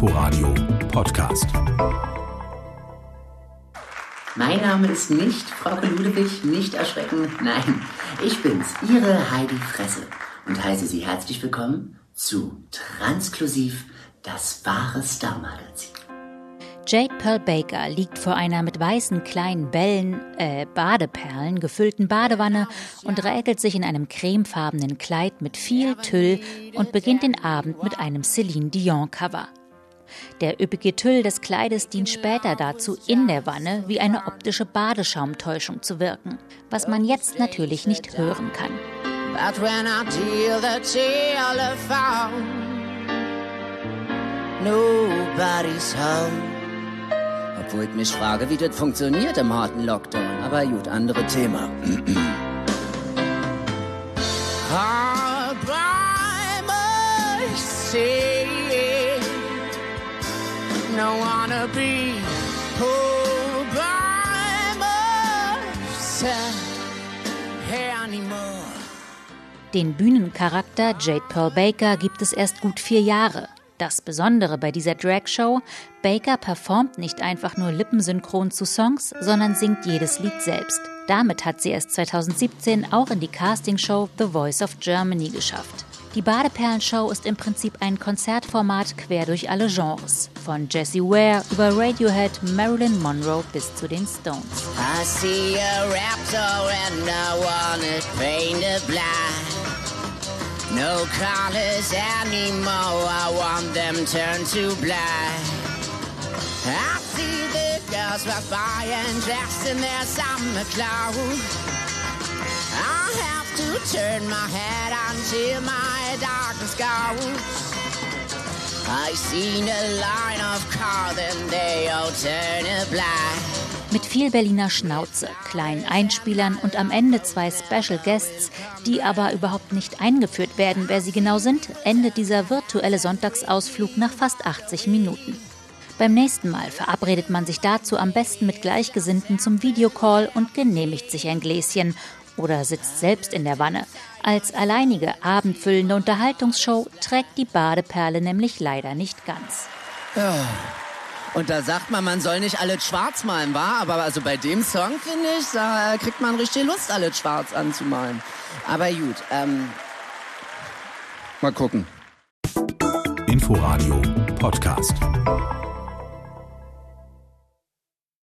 Inforadio Podcast. Mein Name ist nicht Frau Ludewig, nicht erschrecken. Nein, ich bin's, Ihre Heidi Fresse und heiße Sie herzlich willkommen zu Transklusiv, das wahre Star-Magazin. Jade Pearl Baker liegt vor einer mit weißen kleinen Bällen, äh, Badeperlen gefüllten Badewanne und räkelt sich in einem cremefarbenen Kleid mit viel Tüll und beginnt den Abend mit einem Celine Dion Cover. Der üppige Tüll des Kleides dient später dazu, in der Wanne wie eine optische Badeschaumtäuschung zu wirken, was man jetzt natürlich nicht hören kann. But when I deal the telephone, nobody's home. Obwohl ich mich frage, wie das funktioniert im harten Lockdown. Aber gut, andere Thema. Den Bühnencharakter Jade Pearl Baker gibt es erst gut vier Jahre. Das Besondere bei dieser Drag-Show, Baker performt nicht einfach nur lippensynchron zu Songs, sondern singt jedes Lied selbst. Damit hat sie es 2017 auch in die Castingshow The Voice of Germany geschafft. Die Badeperlenshow ist im Prinzip ein Konzertformat quer durch alle Genres. Von Jessie Ware über Radiohead, Marilyn Monroe bis zu den Stones. I see a raptor and I wanna paint a black. No colors anymore, I want them turned to black. I see the girls walk by and dressed in their summer clothes. I have to turn my head until my darkness goes. I seen a line of cars and they all turn black. Mit viel Berliner Schnauze, kleinen Einspielern und am Ende zwei Special Guests, die aber überhaupt nicht eingeführt werden, wer sie genau sind, endet dieser virtuelle Sonntagsausflug nach fast 80 Minuten. Beim nächsten Mal verabredet man sich dazu am besten mit Gleichgesinnten zum Videocall und genehmigt sich ein Gläschen oder sitzt selbst in der Wanne. Als alleinige abendfüllende Unterhaltungsshow trägt die Badeperle nämlich leider nicht ganz. Ja. Und da sagt man, man soll nicht alles schwarz malen, war? Aber also bei dem Song, finde ich, da kriegt man richtig Lust, alles schwarz anzumalen. Aber gut, ähm, mal gucken. Inforadio Podcast.